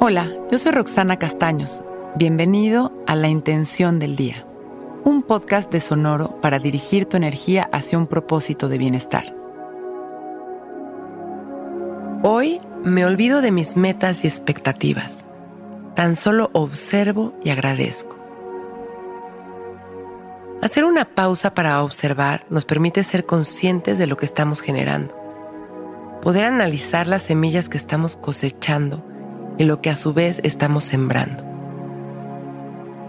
Hola, yo soy Roxana Castaños. Bienvenido a La Intención del Día, un podcast de Sonoro para dirigir tu energía hacia un propósito de bienestar. Hoy me olvido de mis metas y expectativas. Tan solo observo y agradezco. Hacer una pausa para observar nos permite ser conscientes de lo que estamos generando, poder analizar las semillas que estamos cosechando y lo que a su vez estamos sembrando.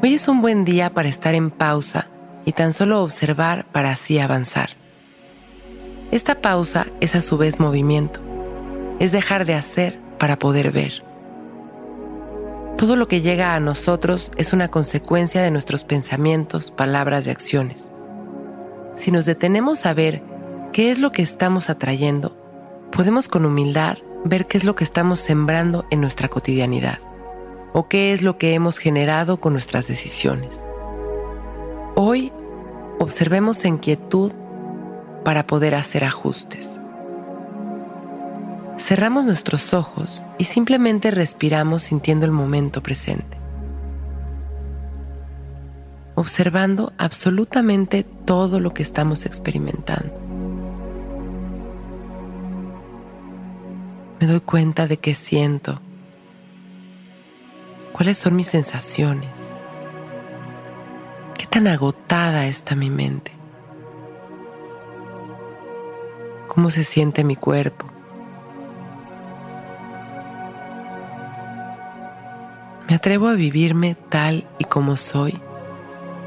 Hoy es un buen día para estar en pausa y tan solo observar para así avanzar. Esta pausa es a su vez movimiento, es dejar de hacer para poder ver. Todo lo que llega a nosotros es una consecuencia de nuestros pensamientos, palabras y acciones. Si nos detenemos a ver qué es lo que estamos atrayendo, podemos con humildad ver qué es lo que estamos sembrando en nuestra cotidianidad o qué es lo que hemos generado con nuestras decisiones. Hoy observemos en quietud para poder hacer ajustes. Cerramos nuestros ojos y simplemente respiramos sintiendo el momento presente. Observando absolutamente todo lo que estamos experimentando. Me doy cuenta de qué siento, cuáles son mis sensaciones, qué tan agotada está mi mente, cómo se siente mi cuerpo. Me atrevo a vivirme tal y como soy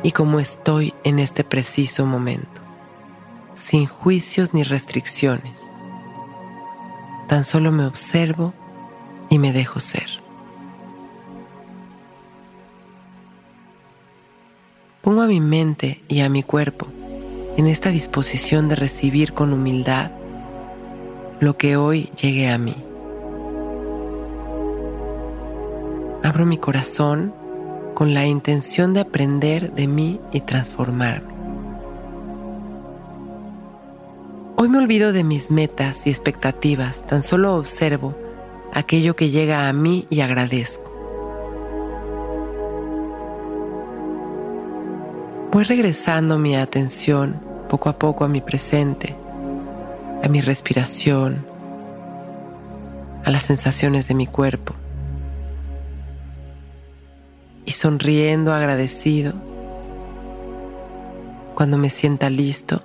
y como estoy en este preciso momento, sin juicios ni restricciones Tan solo me observo y me dejo ser. Pongo a mi mente y a mi cuerpo en esta disposición de recibir con humildad lo que hoy llegue a mí. Abro mi corazón con la intención de aprender de mí y transformarme. Hoy me olvido de mis metas y expectativas, tan solo observo aquello que llega a mí y agradezco. Voy regresando mi atención poco a poco a mi presente, a mi respiración, a las sensaciones de mi cuerpo. Y sonriendo agradecido, cuando me sienta listo,